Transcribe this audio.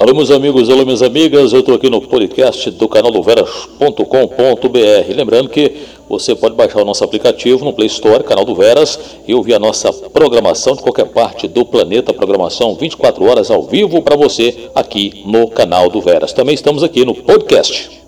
Alô, meus amigos, alô, minhas amigas, eu estou aqui no podcast do canal do Veras.com.br. Lembrando que você pode baixar o nosso aplicativo no Play Store, canal do Veras, e ouvir a nossa programação de qualquer parte do planeta, programação 24 horas ao vivo para você aqui no canal do Veras. Também estamos aqui no podcast.